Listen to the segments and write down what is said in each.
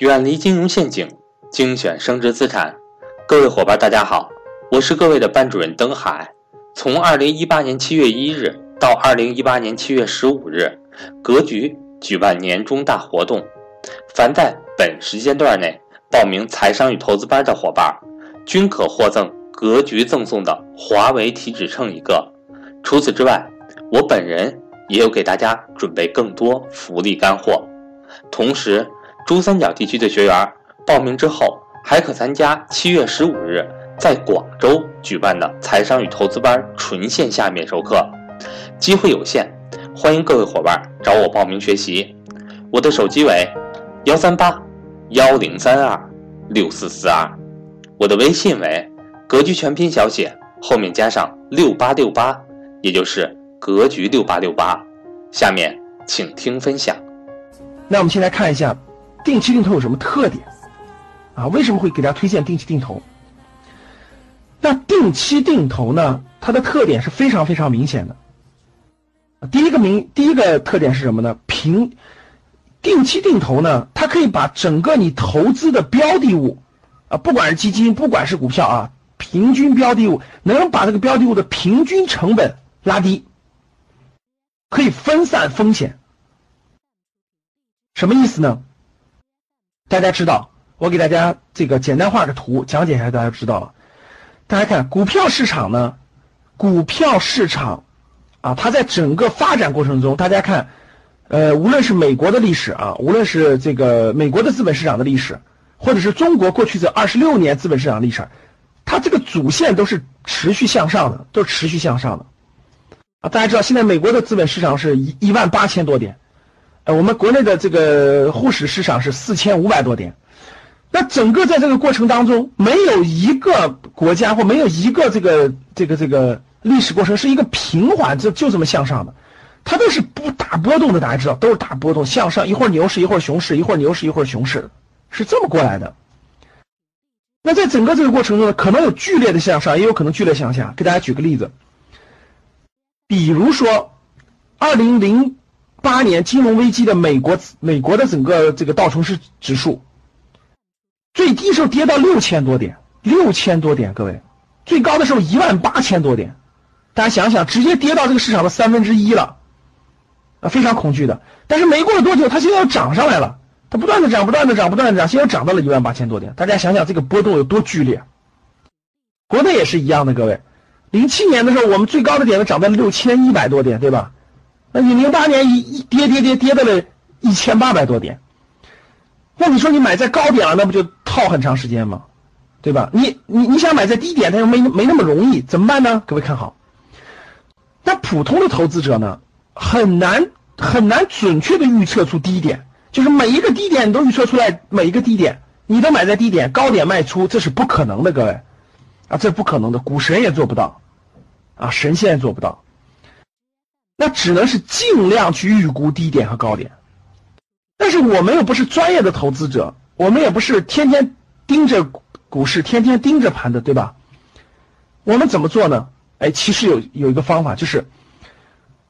远离金融陷阱，精选升值资产。各位伙伴，大家好，我是各位的班主任登海。从二零一八年七月一日到二零一八年七月十五日，格局举办年终大活动，凡在本时间段内报名财商与投资班的伙伴，均可获赠格局赠送的华为体脂秤一个。除此之外，我本人也有给大家准备更多福利干货，同时。珠三角地区的学员报名之后，还可参加七月十五日在广州举办的财商与投资班纯线下面授课，机会有限，欢迎各位伙伴找我报名学习。我的手机为幺三八幺零三二六四四二，我的微信为格局全拼小写后面加上六八六八，也就是格局六八六八。下面请听分享。那我们先来看一下。定期定投有什么特点啊？为什么会给大家推荐定期定投？那定期定投呢？它的特点是非常非常明显的。第一个明，第一个特点是什么呢？平定期定投呢，它可以把整个你投资的标的物啊，不管是基金，不管是股票啊，平均标的物能把这个标的物的平均成本拉低，可以分散风险。什么意思呢？大家知道，我给大家这个简单画个图讲解一下，大家知道了。大家看股票市场呢，股票市场啊，它在整个发展过程中，大家看，呃，无论是美国的历史啊，无论是这个美国的资本市场的历史，或者是中国过去这二十六年资本市场历史，它这个主线都是持续向上的，都是持续向上的。啊，大家知道，现在美国的资本市场是一一万八千多点。呃，我们国内的这个沪市市场是四千五百多点，那整个在这个过程当中，没有一个国家或没有一个这个这个这个历史过程是一个平缓，就就这么向上的，它都是不大波动的，大家知道，都是大波动向上，一会儿牛市，一会儿熊市，一会儿牛市，一会儿熊市，是这么过来的。那在整个这个过程中呢，可能有剧烈的向上，也有可能剧烈向下。给大家举个例子，比如说二零零。八年金融危机的美国，美国的整个这个道琼斯指数最低时候跌到六千多点，六千多点，各位，最高的时候一万八千多点，大家想想，直接跌到这个市场的三分之一了，啊，非常恐惧的。但是没过了多久，它现在又涨上来了，它不断的涨，不断的涨，不断的涨，现在又涨到了一万八千多点。大家想想这个波动有多剧烈。国内也是一样的，各位，零七年的时候我们最高的点子涨到了六千一百多点，对吧？那你零八年一一跌跌跌跌到了一千八百多点，那你说你买在高点了，那不就套很长时间吗？对吧？你你你想买在低点，它又没没那么容易，怎么办呢？各位看好，那普通的投资者呢，很难很难准确的预测出低点，就是每一个低点你都预测出来，每一个低点你都买在低点，高点卖出，这是不可能的，各位啊，这不可能的，股神也做不到，啊，神仙也做不到。那只能是尽量去预估低点和高点，但是我们又不是专业的投资者，我们也不是天天盯着股市、天天盯着盘的，对吧？我们怎么做呢？哎，其实有有一个方法，就是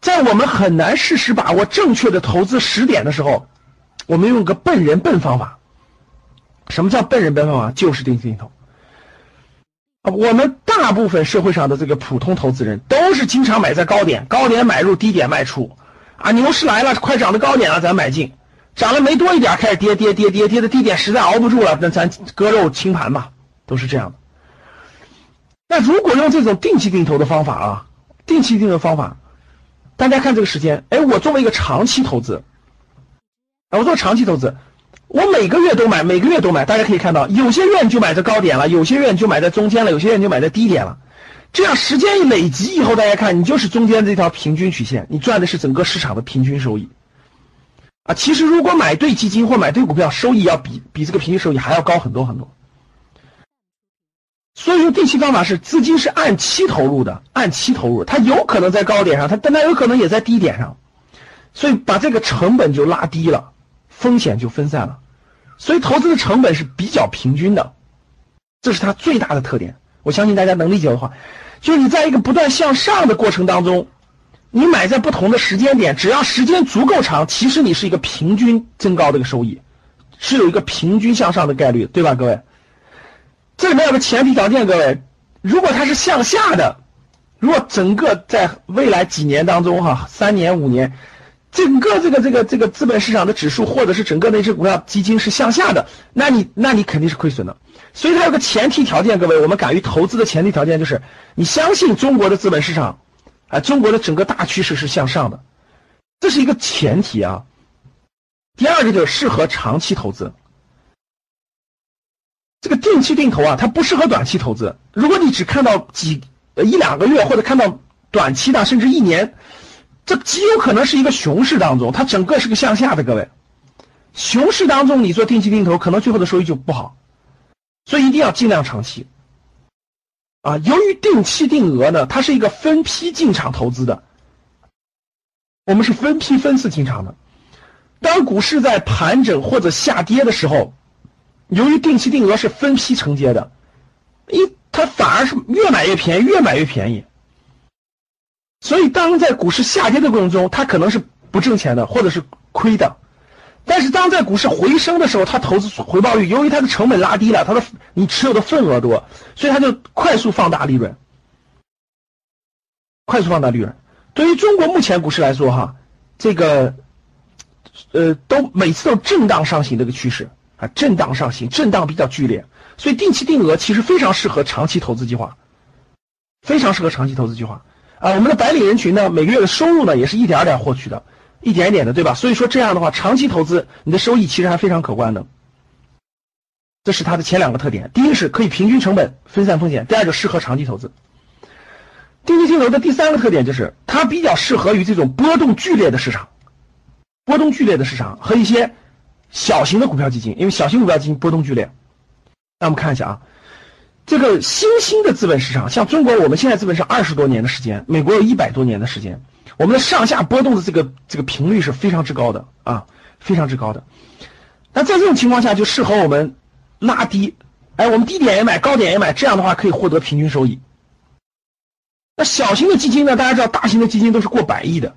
在我们很难实时把握正确的投资时点的时候，我们用个笨人笨方法。什么叫笨人笨方法？就是定期定投。我们大部分社会上的这个普通投资人都是经常买在高点，高点买入，低点卖出，啊，牛市来了，快涨到高点了，咱买进，涨了没多一点，开始跌跌跌跌跌的低点实在熬不住了，那咱割肉清盘吧，都是这样的。那如果用这种定期定投的方法啊，定期定投方法，大家看这个时间，哎，我作为一个长期投资，啊，我做长期投资。我每个月都买，每个月都买，大家可以看到，有些月你就买在高点了，有些月你就买在中间了，有些月就买在低点了。这样时间一累积以后，大家看，你就是中间这条平均曲线，你赚的是整个市场的平均收益。啊，其实如果买对基金或买对股票，收益要比比这个平均收益还要高很多很多。所以说，定期方法是资金是按期投入的，按期投入，它有可能在高点上，它但它有可能也在低点上，所以把这个成本就拉低了。风险就分散了，所以投资的成本是比较平均的，这是它最大的特点。我相信大家能理解的话，就是你在一个不断向上的过程当中，你买在不同的时间点，只要时间足够长，其实你是一个平均增高的一个收益，是有一个平均向上的概率，对吧，各位？这里面有个前提条件，各位，如果它是向下的，如果整个在未来几年当中，哈，三年五年，整个这个这个这个资本市场的指数或者是整个那只股票基金是向下的，那你那你肯定是亏损的。所以它有个前提条件，各位，我们敢于投资的前提条件就是你相信中国的资本市场，啊，中国的整个大趋势是向上的，这是一个前提啊。第二个就是适合长期投资，这个定期定投啊，它不适合短期投资。如果你只看到几一两个月，或者看到短期的，甚至一年，这极有可能是一个熊市当中，它整个是个向下的。各位，熊市当中你做定期定投，可能最后的收益就不好，所以一定要尽量长期。啊，由于定期定额呢，它是一个分批进场投资的，我们是分批分次进场的。当股市在盘整或者下跌的时候，由于定期定额是分批承接的，一它反而是越买越便宜，越买越便宜。所以当在股市下跌的过程中，它可能是不挣钱的，或者是亏的。但是当在股市回升的时候，它投资回报率由于它的成本拉低了，它的你持有的份额多，所以它就快速放大利润，快速放大利润。对于中国目前股市来说，哈，这个。呃，都每次都震荡上行这个趋势啊，震荡上行，震荡比较剧烈，所以定期定额其实非常适合长期投资计划，非常适合长期投资计划啊。我们的白领人群呢，每个月的收入呢也是一点点获取的，一点一点的，对吧？所以说这样的话，长期投资你的收益其实还非常可观的。这是它的前两个特点，第一个是可以平均成本、分散风险，第二个适合长期投资。定期定投的第三个特点就是它比较适合于这种波动剧烈的市场。波动剧烈的市场和一些小型的股票基金，因为小型股票基金波动剧烈。那我们看一下啊，这个新兴的资本市场，像中国，我们现在资本是二十多年的时间，美国有一百多年的时间，我们的上下波动的这个这个频率是非常之高的啊，非常之高的。那在这种情况下，就适合我们拉低，哎，我们低点也买，高点也买，这样的话可以获得平均收益。那小型的基金呢？大家知道，大型的基金都是过百亿的。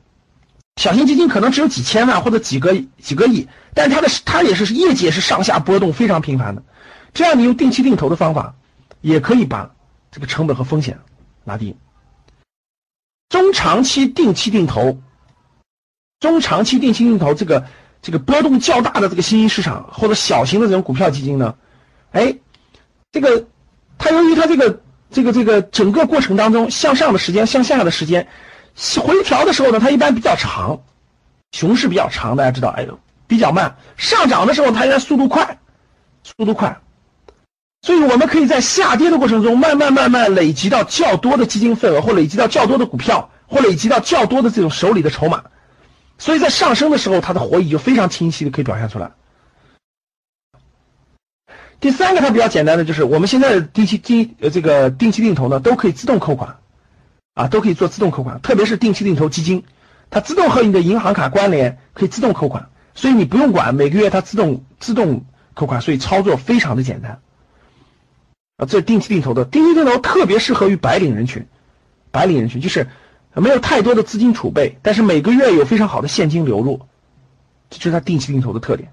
小型基金可能只有几千万或者几个几个亿，但是它的它也是业绩也是上下波动非常频繁的。这样你用定期定投的方法，也可以把这个成本和风险拉低。中长期定期定投，中长期定期定投这个这个波动较大的这个新兴市场或者小型的这种股票基金呢，哎，这个它由于它这个这个这个整个过程当中向上的时间向下的时间。回调的时候呢，它一般比较长，熊市比较长，大家知道，哎呦，比较慢。上涨的时候，它应该速度快，速度快。所以我们可以在下跌的过程中，慢慢慢慢累积到较多的基金份额，或累积到较多的股票，或累积到较多的这种手里的筹码。所以在上升的时候，它的活力就非常清晰的可以表现出来。第三个，它比较简单的就是，我们现在的定期定呃这个定期定投呢，都可以自动扣款。啊，都可以做自动扣款，特别是定期定投基金，它自动和你的银行卡关联，可以自动扣款，所以你不用管每个月它自动自动扣款，所以操作非常的简单。啊，这定期定投的定期定投特别适合于白领人群，白领人群就是没有太多的资金储备，但是每个月有非常好的现金流入，这就是它定期定投的特点。